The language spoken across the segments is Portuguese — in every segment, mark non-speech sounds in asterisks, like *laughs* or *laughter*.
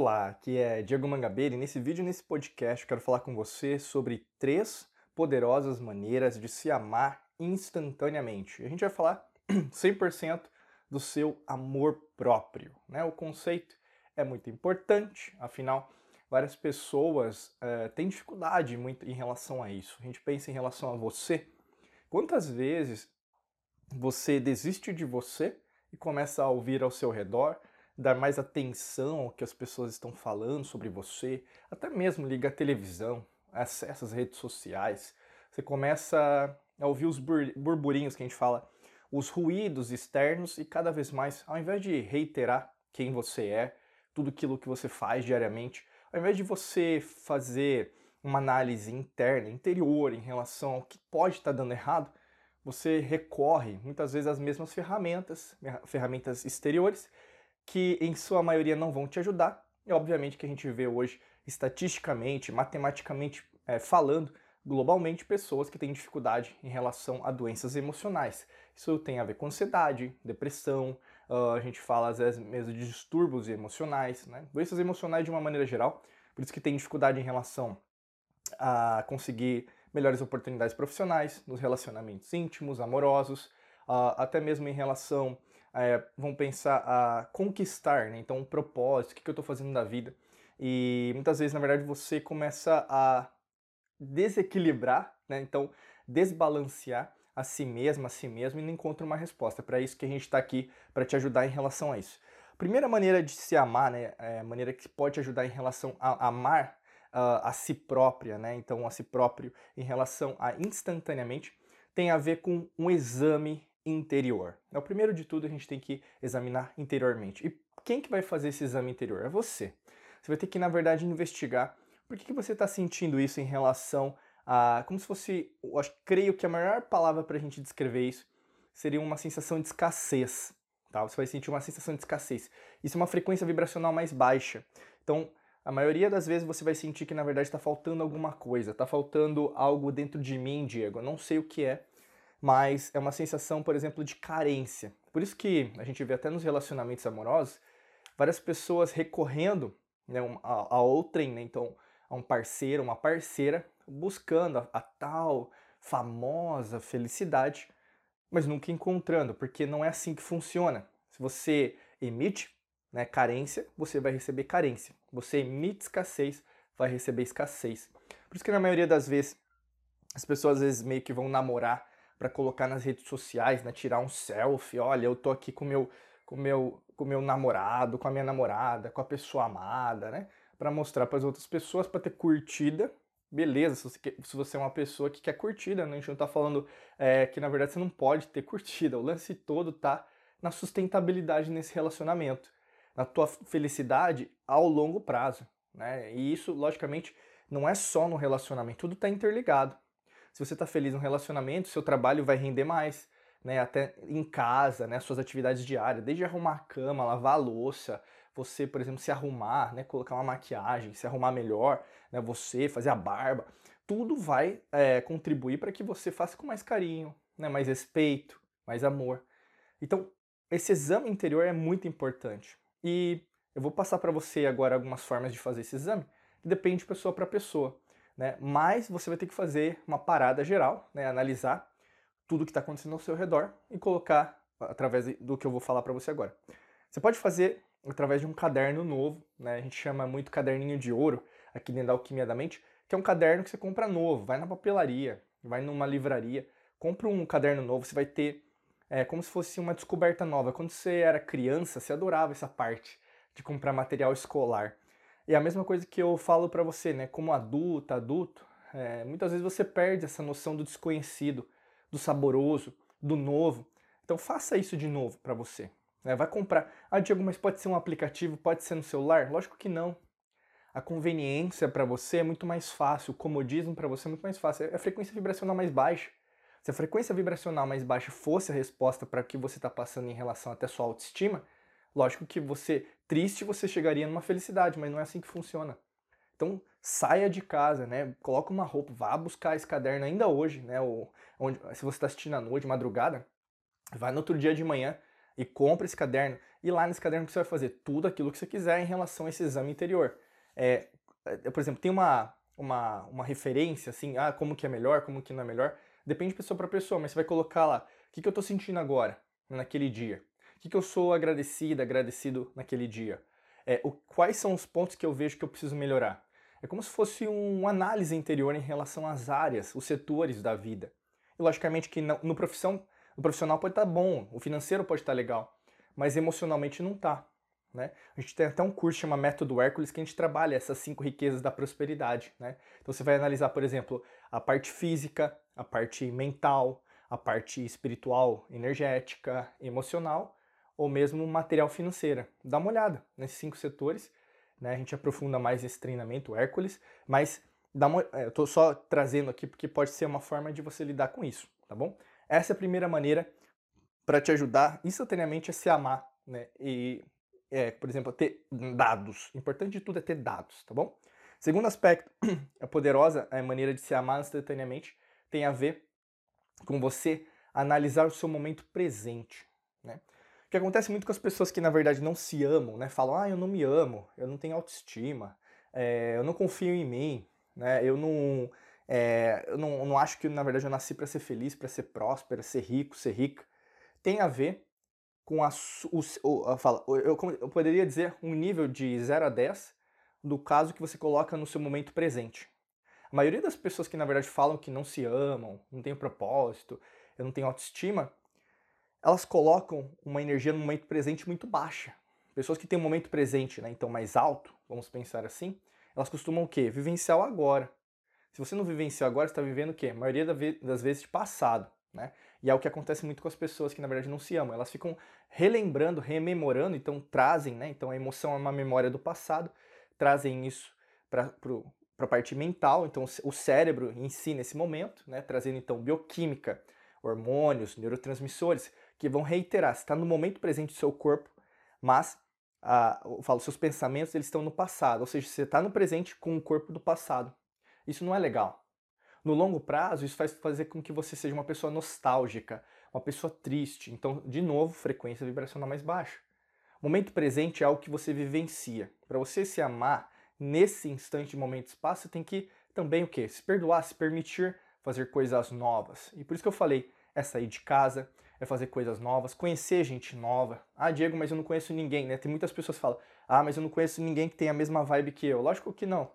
Olá, aqui é Diego Mangabeira e nesse vídeo, nesse podcast, eu quero falar com você sobre três poderosas maneiras de se amar instantaneamente. A gente vai falar *clears throat* 100% do seu amor próprio. Né? O conceito é muito importante, afinal, várias pessoas é, têm dificuldade muito em relação a isso. A gente pensa em relação a você. Quantas vezes você desiste de você e começa a ouvir ao seu redor dar mais atenção ao que as pessoas estão falando sobre você, até mesmo liga a televisão, acessa as redes sociais, você começa a ouvir os burburinhos que a gente fala, os ruídos externos e cada vez mais, ao invés de reiterar quem você é, tudo aquilo que você faz diariamente, ao invés de você fazer uma análise interna, interior em relação ao que pode estar dando errado, você recorre muitas vezes às mesmas ferramentas, ferramentas exteriores, que em sua maioria não vão te ajudar. E obviamente que a gente vê hoje, estatisticamente, matematicamente é, falando, globalmente, pessoas que têm dificuldade em relação a doenças emocionais. Isso tem a ver com ansiedade, depressão, uh, a gente fala às vezes mesmo de distúrbios emocionais, né? doenças emocionais de uma maneira geral, por isso que tem dificuldade em relação a conseguir melhores oportunidades profissionais, nos relacionamentos íntimos, amorosos, uh, até mesmo em relação é, vão pensar a conquistar, né? Então, um propósito, o que, que eu estou fazendo da vida. E muitas vezes, na verdade, você começa a desequilibrar, né? Então, desbalancear a si mesmo, a si mesmo e não encontra uma resposta. É para isso que a gente está aqui, para te ajudar em relação a isso. Primeira maneira de se amar, né? É maneira que pode te ajudar em relação a amar uh, a si própria, né? Então, a si próprio em relação a instantaneamente, tem a ver com um exame interior. É o primeiro de tudo a gente tem que examinar interiormente. E quem que vai fazer esse exame interior? É você. Você vai ter que, na verdade, investigar por que, que você está sentindo isso em relação a. Como se fosse. Eu acho, creio que a maior palavra para a gente descrever isso seria uma sensação de escassez. Tá? Você vai sentir uma sensação de escassez. Isso é uma frequência vibracional mais baixa. Então, a maioria das vezes você vai sentir que na verdade está faltando alguma coisa, está faltando algo dentro de mim, Diego. Eu não sei o que é, mas é uma sensação, por exemplo, de carência. Por isso que a gente vê até nos relacionamentos amorosos várias pessoas recorrendo né, a, a outrem, né, então a um parceiro, uma parceira, buscando a, a tal famosa felicidade, mas nunca encontrando, porque não é assim que funciona. Se você emite né, carência, você vai receber carência. Você emite escassez, vai receber escassez. Por isso que na maioria das vezes as pessoas às vezes meio que vão namorar para colocar nas redes sociais, né? Tirar um selfie, olha, eu tô aqui com meu com meu com meu namorado, com a minha namorada, com a pessoa amada, né? Para mostrar para as outras pessoas, para ter curtida. Beleza, se você, quer, se você, é uma pessoa que quer curtida, né? a gente não tá falando é, que na verdade você não pode ter curtida. O lance todo tá na sustentabilidade nesse relacionamento, na tua felicidade ao longo prazo, né? E isso, logicamente, não é só no relacionamento, tudo está interligado. Se você está feliz no relacionamento, seu trabalho vai render mais, né? Até em casa, né? Suas atividades diárias, desde arrumar a cama, lavar a louça, você, por exemplo, se arrumar, né? Colocar uma maquiagem, se arrumar melhor, né? Você fazer a barba, tudo vai é, contribuir para que você faça com mais carinho, né? Mais respeito, mais amor. Então, esse exame interior é muito importante. E eu vou passar para você agora algumas formas de fazer esse exame, depende de pessoa para pessoa né? Mas você vai ter que fazer uma parada geral, né? Analisar tudo que está acontecendo ao seu redor e colocar através do que eu vou falar para você agora. Você pode fazer através de um caderno novo, né? A gente chama muito caderninho de ouro aqui dentro da Alquimia da Mente, que é um caderno que você compra novo, vai na papelaria, vai numa livraria, compra um caderno novo, você vai ter é, como se fosse uma descoberta nova. Quando você era criança, você adorava essa parte de comprar material escolar. E a mesma coisa que eu falo para você, né? Como adulta, adulto, é, muitas vezes você perde essa noção do desconhecido, do saboroso, do novo. Então faça isso de novo para você. Né? Vai comprar. Ah, Diego, mas pode ser um aplicativo, pode ser no celular? Lógico que não. A conveniência para você é muito mais fácil, o comodismo para você é muito mais fácil. É a frequência vibracional mais baixa. Se a frequência vibracional mais baixa fosse a resposta para o que você está passando em relação até sua autoestima, Lógico que você, triste, você chegaria numa felicidade, mas não é assim que funciona. Então, saia de casa, né? Coloca uma roupa, vá buscar esse caderno ainda hoje, né? Ou, onde, se você está assistindo à noite, madrugada, vai no outro dia de manhã e compra esse caderno. E lá nesse caderno você vai fazer tudo aquilo que você quiser em relação a esse exame interior. É, é, por exemplo, tem uma, uma, uma referência, assim, ah, como que é melhor, como que não é melhor. Depende de pessoa para pessoa, mas você vai colocar lá, o que, que eu estou sentindo agora, naquele dia? Que, que eu sou agradecida, agradecido naquele dia? É, o, quais são os pontos que eu vejo que eu preciso melhorar? É como se fosse um, uma análise interior em relação às áreas, os setores da vida. E logicamente que no, no profissão, o profissional pode estar tá bom, o financeiro pode estar tá legal, mas emocionalmente não está. Né? A gente tem até um curso chamado Método Hércules que a gente trabalha essas cinco riquezas da prosperidade. Né? Então você vai analisar, por exemplo, a parte física, a parte mental, a parte espiritual, energética, emocional ou mesmo material financeira. Dá uma olhada nesses cinco setores. Né? A gente aprofunda mais esse treinamento, Hércules, mas dá uma, é, eu estou só trazendo aqui porque pode ser uma forma de você lidar com isso, tá bom? Essa é a primeira maneira para te ajudar instantaneamente a se amar, né? E é, por exemplo, ter dados. O importante de tudo é ter dados, tá bom? Segundo aspecto, *clears throat* a poderosa a maneira de se amar instantaneamente tem a ver com você analisar o seu momento presente, né? Que acontece muito com as pessoas que na verdade não se amam, né? Falam, ah, eu não me amo, eu não tenho autoestima, é, eu não confio em mim, né? Eu não, é, eu não, não acho que na verdade eu nasci para ser feliz, para ser próspera, ser rico, ser rica. Tem a ver com a, o, fala, eu, eu poderia dizer um nível de 0 a 10 do caso que você coloca no seu momento presente. A maioria das pessoas que na verdade falam que não se amam, não tem propósito, eu não tenho autoestima, elas colocam uma energia no momento presente muito baixa. Pessoas que têm um momento presente, né, então mais alto, vamos pensar assim, elas costumam o quê? Vivenciar o agora. Se você não vivenciar agora, você está vivendo o quê? A maioria das vezes de passado, né? E é o que acontece muito com as pessoas que na verdade não se amam. Elas ficam relembrando, rememorando, então trazem, né? Então a emoção é uma memória do passado, trazem isso para a parte mental, então o cérebro em si nesse momento, né? Trazendo então bioquímica, hormônios, neurotransmissores, que vão reiterar. Você está no momento presente do seu corpo, mas ah, eu falo, seus pensamentos eles estão no passado, ou seja, você está no presente com o corpo do passado. Isso não é legal. No longo prazo, isso faz fazer com que você seja uma pessoa nostálgica, uma pessoa triste. Então, de novo, frequência vibracional mais baixa. O momento presente é algo que você vivencia. Para você se amar nesse instante momento espaço, você tem que também o quê? Se perdoar, se permitir fazer coisas novas. E por isso que eu falei, é sair de casa, é fazer coisas novas, conhecer gente nova. Ah, Diego, mas eu não conheço ninguém, né? Tem muitas pessoas que falam, ah, mas eu não conheço ninguém que tenha a mesma vibe que eu. Lógico que não.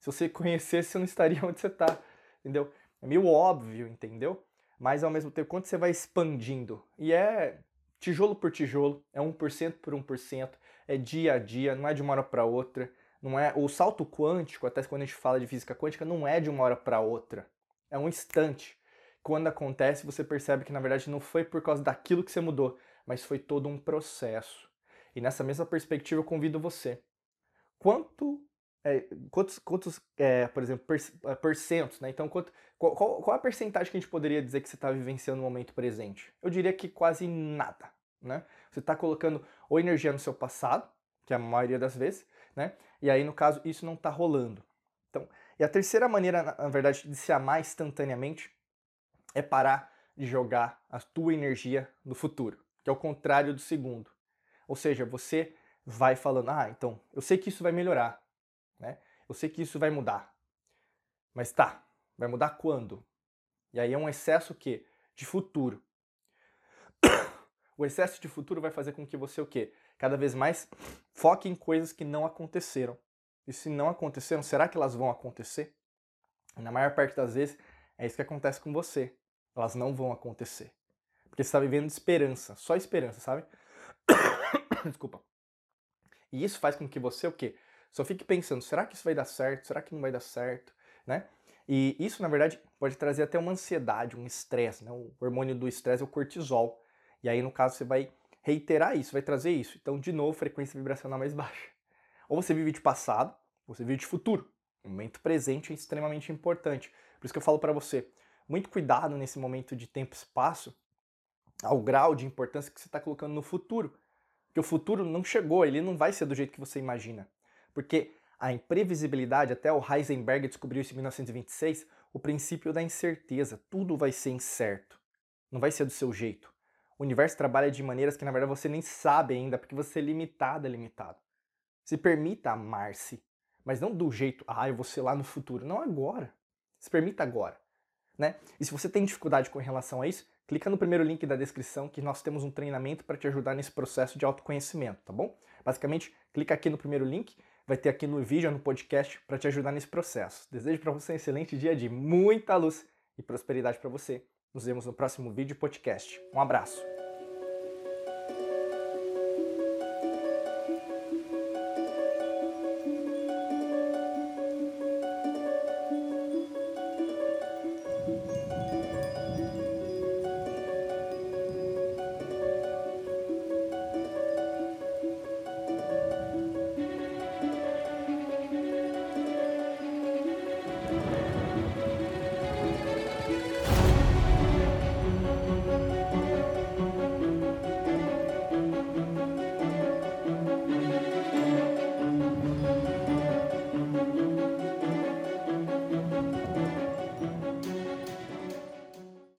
Se você *laughs* conhecesse, você não estaria onde você está entendeu? É meio óbvio, entendeu? Mas ao mesmo tempo, quando você vai expandindo, e é tijolo por tijolo, é 1% por 1%, é dia a dia, não é de uma hora para outra, não é o salto quântico, até quando a gente fala de física quântica, não é de uma hora para outra. É um instante. Quando acontece, você percebe que na verdade não foi por causa daquilo que você mudou, mas foi todo um processo. E nessa mesma perspectiva eu convido você. Quanto é, quantos, quantos é, por exemplo, é, percentos, né? Então, quanto, qual, qual, qual, a percentagem que a gente poderia dizer que você está vivenciando no momento presente? Eu diria que quase nada, né? Você está colocando ou energia no seu passado, que é a maioria das vezes, né? E aí, no caso, isso não está rolando. Então, e a terceira maneira, na verdade, de se amar instantaneamente é parar de jogar a tua energia no futuro, que é o contrário do segundo. Ou seja, você vai falando, ah, então, eu sei que isso vai melhorar, né? Eu sei que isso vai mudar. Mas tá, vai mudar quando? E aí é um excesso que de futuro. *coughs* o excesso de futuro vai fazer com que você o quê? Cada vez mais foque em coisas que não aconteceram. E se não aconteceram, será que elas vão acontecer? Na maior parte das vezes, é isso que acontece com você. Elas não vão acontecer. Porque você está vivendo de esperança, só esperança, sabe? *coughs* Desculpa. E isso faz com que você o quê? Só fique pensando, será que isso vai dar certo? Será que não vai dar certo? Né? E isso, na verdade, pode trazer até uma ansiedade, um estresse. Né? O hormônio do estresse é o cortisol. E aí, no caso, você vai reiterar isso, vai trazer isso. Então, de novo, frequência vibracional mais *laughs* baixa. Ou você vive de passado, ou você vive de futuro. O momento presente é extremamente importante. Por isso que eu falo para você, muito cuidado nesse momento de tempo e espaço, ao grau de importância que você está colocando no futuro. Porque o futuro não chegou, ele não vai ser do jeito que você imagina. Porque a imprevisibilidade, até o Heisenberg descobriu isso em 1926, o princípio da incerteza. Tudo vai ser incerto. Não vai ser do seu jeito. O universo trabalha de maneiras que na verdade você nem sabe ainda, porque você é limitado, é limitado. Se permita amar-se, mas não do jeito, ah, eu vou ser lá no futuro. Não agora. Se permita agora. Né? E se você tem dificuldade com relação a isso, clica no primeiro link da descrição que nós temos um treinamento para te ajudar nesse processo de autoconhecimento, tá bom? Basicamente, clica aqui no primeiro link, vai ter aqui no vídeo, no podcast, para te ajudar nesse processo. Desejo para você um excelente dia de muita luz e prosperidade para você. Nos vemos no próximo vídeo podcast. Um abraço.